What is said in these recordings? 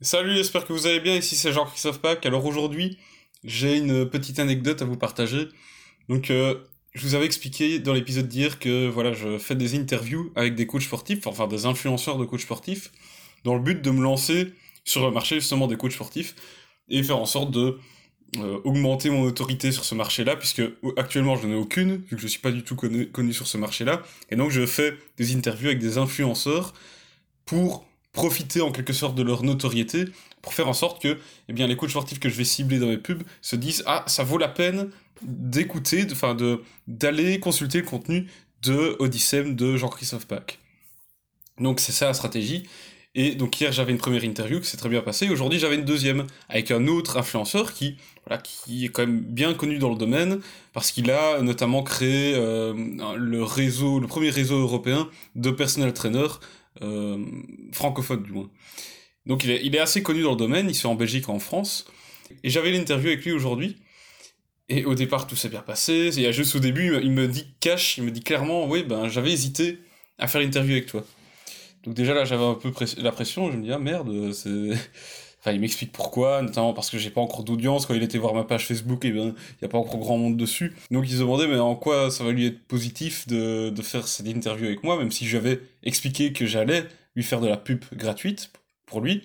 Salut, j'espère que vous allez bien. Ici c'est Jean-Christophe Pack. Alors aujourd'hui, j'ai une petite anecdote à vous partager. Donc, euh, je vous avais expliqué dans l'épisode d'hier que voilà, je fais des interviews avec des coachs sportifs, enfin des influenceurs de coachs sportifs, dans le but de me lancer sur le marché justement des coachs sportifs et faire en sorte de euh, augmenter mon autorité sur ce marché-là, puisque actuellement je n'en ai aucune, vu que je suis pas du tout connu, connu sur ce marché-là, et donc je fais des interviews avec des influenceurs pour profiter en quelque sorte de leur notoriété pour faire en sorte que eh bien, les coachs sportifs que je vais cibler dans mes pubs se disent Ah, ça vaut la peine d'écouter, d'aller consulter le contenu de Odyssem de Jean-Christophe Pack. Donc c'est ça la stratégie. Et donc hier j'avais une première interview qui s'est très bien passée. Aujourd'hui j'avais une deuxième avec un autre influenceur qui, voilà, qui est quand même bien connu dans le domaine parce qu'il a notamment créé euh, le réseau, le premier réseau européen de personnel trainers euh, francophone du moins. Donc il est, assez connu dans le domaine, il se fait en Belgique en France. Et j'avais l'interview avec lui aujourd'hui. Et au départ, tout s'est bien passé. Il y a juste au début, il me dit cash, il me dit clairement, oui, ben j'avais hésité à faire l'interview avec toi. Donc déjà là, j'avais un peu la pression. Je me dis ah merde, c'est Enfin, il m'explique pourquoi, notamment parce que j'ai pas encore d'audience. Quand il était voir ma page Facebook, et eh bien, il y a pas encore grand monde dessus. Donc, il se demandait, mais en quoi ça va lui être positif de, de faire cette interview avec moi, même si j'avais expliqué que j'allais lui faire de la pub gratuite pour lui.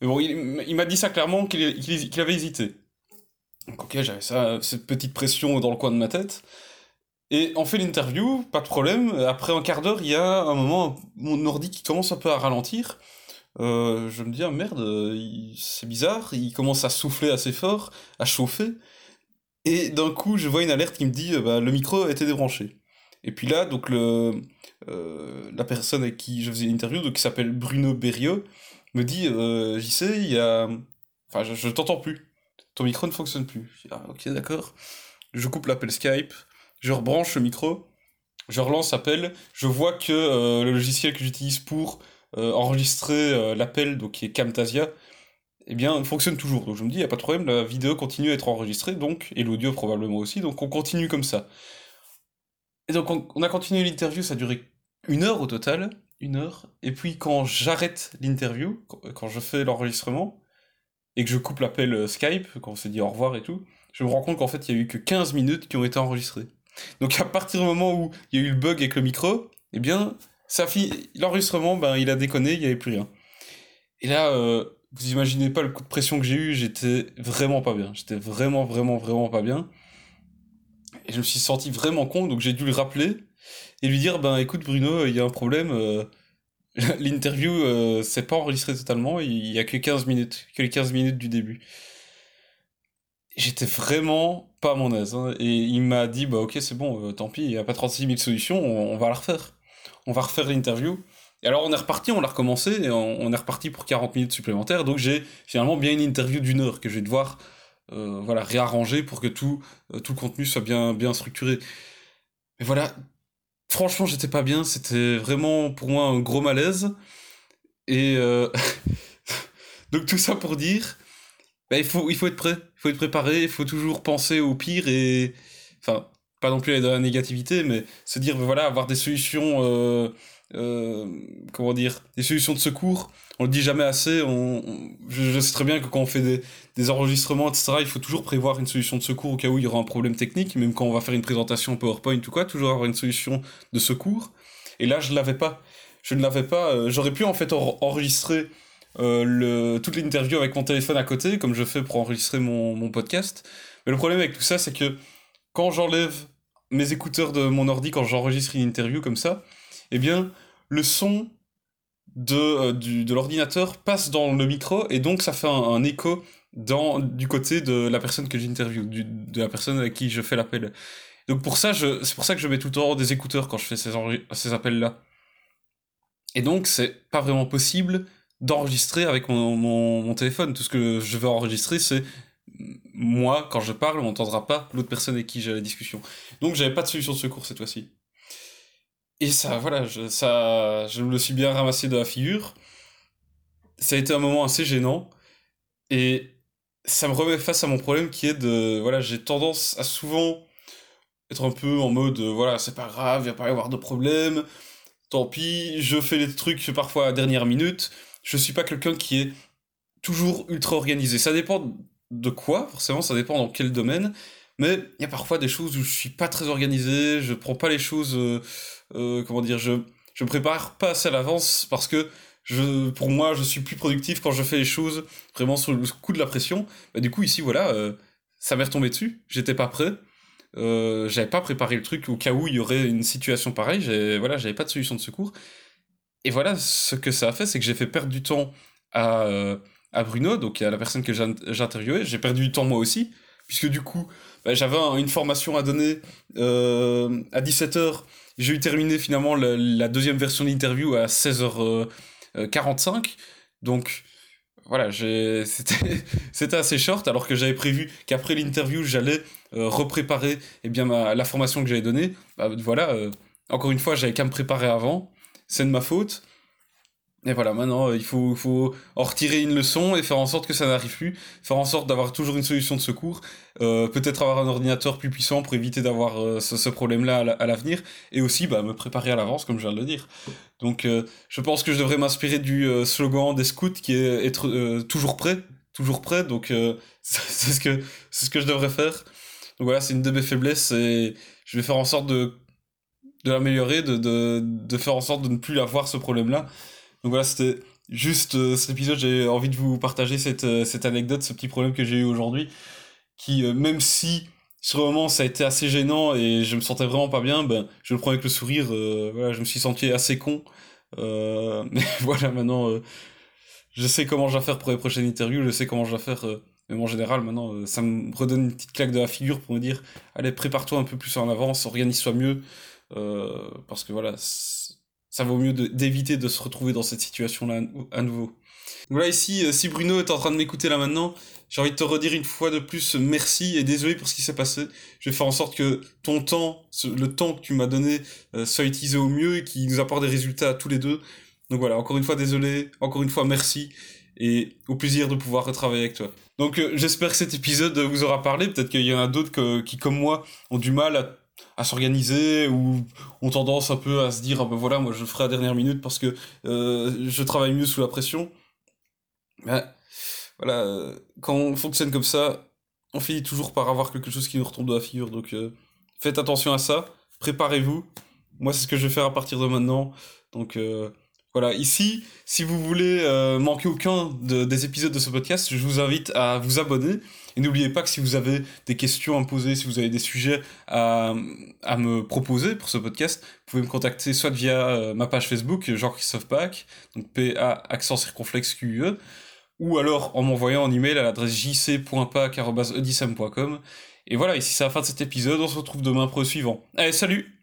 Mais bon, il, m'a dit ça clairement qu'il qu avait hésité. Donc, ok, j'avais ça, cette petite pression dans le coin de ma tête. Et on fait l'interview, pas de problème. Après un quart d'heure, il y a un moment, mon ordi qui commence un peu à ralentir. Euh, je me dis, ah, merde, c'est bizarre, il commence à souffler assez fort, à chauffer, et d'un coup, je vois une alerte qui me dit, euh, bah, le micro a été débranché. Et puis là, donc, le, euh, la personne avec qui je faisais l'interview, qui s'appelle Bruno Berriot, me dit, euh, j'y sais, il y a... Enfin, je, je t'entends plus. Ton micro ne fonctionne plus. Je dis, ah, ok, d'accord. Je coupe l'appel Skype, je rebranche le micro, je relance l'appel, je vois que le logiciel que j'utilise pour euh, enregistrer euh, l'appel, donc qui est Camtasia, eh bien, fonctionne toujours. Donc je me dis, il n'y a pas de problème, la vidéo continue à être enregistrée, donc, et l'audio probablement aussi, donc on continue comme ça. Et donc on, a continué l'interview, ça a duré une heure au total, une heure, et puis quand j'arrête l'interview, quand je fais l'enregistrement, et que je coupe l'appel euh, Skype, quand on s'est dit au revoir et tout, je me rends compte qu'en fait, il n'y a eu que 15 minutes qui ont été enregistrées. Donc à partir du moment où il y a eu le bug avec le micro, eh bien, l'enregistrement, ben, il a déconné, il n'y avait plus rien. Et là, euh, vous imaginez pas le coup de pression que j'ai eu, j'étais vraiment pas bien. J'étais vraiment, vraiment, vraiment pas bien. Et je me suis senti vraiment con, donc j'ai dû le rappeler et lui dire, ben écoute Bruno, il y a un problème, euh, l'interview euh, c'est pas enregistré totalement, il y a que 15 minutes, que les 15 minutes du début. J'étais vraiment pas à mon aise, hein, et il m'a dit, bah ok c'est bon, euh, tant pis, il n'y a pas 36 000 solutions, on va la refaire on va refaire l'interview. Et alors on est reparti, on l'a recommencé, et on, est reparti pour 40 minutes supplémentaires, donc j'ai finalement bien une interview d'une heure que je vais devoir euh, voilà, réarranger pour que tout, euh, tout le contenu soit bien, bien structuré. Mais voilà, franchement j'étais pas bien, c'était vraiment pour moi un gros malaise. Et euh, donc tout ça pour dire, bah, il, faut, il faut être prêt, il faut être préparé, il faut toujours penser au pire et... Enfin, pas non plus aller dans la négativité, mais se dire, voilà, avoir des solutions, euh, euh, comment dire, des solutions de secours. On le dit jamais assez. On, je, sais très bien que quand on fait des, des, enregistrements, etc., il faut toujours prévoir une solution de secours au cas où il y aura un problème technique, même quand on va faire une présentation PowerPoint ou quoi, toujours avoir une solution de secours. Et là, je l'avais pas. Je ne l'avais pas. Euh, j'aurais pu en fait enregistrer euh, le, toute l'interview avec mon téléphone à côté, comme je fais pour enregistrer mon, mon podcast. Mais le problème avec tout ça, c'est que quand j'enlève mes écouteurs de mon ordi quand j'enregistre une interview comme ça, eh bien, le son de, euh, de l'ordinateur passe dans le micro et donc ça fait un, écho dans, du côté de la personne que j'interviewe, de la personne avec qui je fais l'appel. Donc pour ça, c'est pour ça que je mets tout le temps des écouteurs quand je fais ces, ces appels-là. Et donc, c'est pas vraiment possible d'enregistrer avec mon, mon, téléphone. Tout ce que je veux enregistrer, c'est moi, quand je parle, on n'entendra pas l'autre personne avec qui j'ai la discussion. Donc j'avais pas de solution de secours cette fois-ci. Et ça, voilà, je, ça, je me le suis bien ramassé de la figure. Ça a été un moment assez gênant. Et ça me remet face à mon problème qui est de, voilà, j'ai tendance à souvent être un peu en mode, voilà, c'est pas grave, il va pas y avoir de problème. Tant pis, je fais les trucs parfois à la dernière minute. Je suis pas quelqu'un qui est toujours ultra organisé. Ça dépend de quoi, forcément, ça dépend dans quel domaine. Mais il y a parfois des choses où je suis pas très organisé, je prends pas les choses, euh, euh, comment dire, je je prépare pas assez à l'avance parce que je, pour moi, je suis plus productif quand je fais les choses vraiment sous le coup de la pression. Bah, du coup, ici, voilà, euh, ça m'est retombé dessus. J'étais pas prêt. Euh, j'avais pas préparé le truc au cas où il y aurait une situation pareille. J'ai, voilà, j'avais pas de solution de secours. Et voilà, ce que ça a fait, c'est que j'ai fait perdre du temps à, à Bruno, donc à la personne que j'ai interviewée. J'ai perdu du temps moi aussi, puisque du coup, bah, j'avais une formation à donner euh, à 17h. J'ai eu terminé finalement la, deuxième version de l'interview à 16h. 45. Euh, Donc voilà, c'était assez short, alors que j'avais prévu qu'après l'interview, j'allais euh, repréparer eh bien, la formation que j'avais donnée. Bah, voilà, euh, encore une fois, j'avais qu'à me préparer avant. C'est de ma faute. Et voilà, maintenant, euh, il faut, faut en retirer une leçon et faire en sorte que ça n'arrive plus, faire en sorte d'avoir toujours une solution de secours, euh, peut-être avoir un ordinateur plus puissant pour éviter d'avoir euh, ce, problème-là à l'avenir, et aussi bah, me préparer à l'avance, comme je viens de le dire. Donc, je pense que je devrais m'inspirer du slogan des scouts qui est être toujours prêt, toujours prêt, donc c'est ce, que, ce que je devrais faire. Donc voilà, c'est une de mes faiblesses, et je vais faire en sorte de, de l'améliorer, de, de, de faire en sorte de ne plus avoir ce problème-là. Donc voilà, c'était juste euh, cet épisode, j'ai envie de vous partager cette, euh, cette anecdote, ce petit problème que j'ai eu aujourd'hui, qui, euh, même si sur le moment ça a été assez gênant et je me sentais vraiment pas bien, ben, je le prends avec le sourire, voilà, je me suis senti assez con. mais voilà, maintenant, je sais comment je vais faire pour les prochaines interviews, je sais comment je vais faire, même en général, maintenant, ça me redonne une petite claque de la figure pour me dire, allez, prépare-toi un peu plus en avance, organise-toi mieux, parce que voilà, ça vaut mieux d'éviter de, se retrouver dans cette situation-là à nouveau. Voilà, ici, euh, si Bruno est en train de m'écouter là maintenant, j'ai envie de te redire une fois de plus merci et désolé pour ce qui s'est passé. Je vais faire en sorte que ton temps, le temps que tu m'as donné, euh, soit utilisé au mieux et qu'il nous apporte des résultats à tous les deux. Donc voilà, encore une fois désolé, encore une fois merci et au plaisir de pouvoir retravailler avec toi. Donc euh, j'espère que cet épisode vous aura parlé, peut-être qu'il y en a d'autres qui comme moi ont du mal à à s'organiser ou ont tendance un peu à se dire ah ben voilà moi je ferai à dernière minute parce que euh, je travaille mieux sous la pression. Ben, voilà euh, quand on fonctionne comme ça on finit toujours par avoir quelque chose qui nous retombe de la figure. Donc euh, faites attention à ça. Préparez-vous. Moi c'est ce que je vais faire à partir de maintenant. Donc voilà, ici, si vous voulez euh, manquer aucun des épisodes de ce podcast, je vous invite à vous abonner. Et n'oubliez pas que si vous avez des questions à me poser, si vous avez des sujets à, à me proposer pour ce podcast, vous pouvez me contacter soit via euh, ma page Facebook, Jean-Christophe Pack, donc P-A accent circonflexe Q-E, ou alors en m'envoyant un email à l'adresse jc.pac.edisam.com. Et voilà, ici c'est la fin de cet épisode, on se retrouve demain pour le suivant. Allez, salut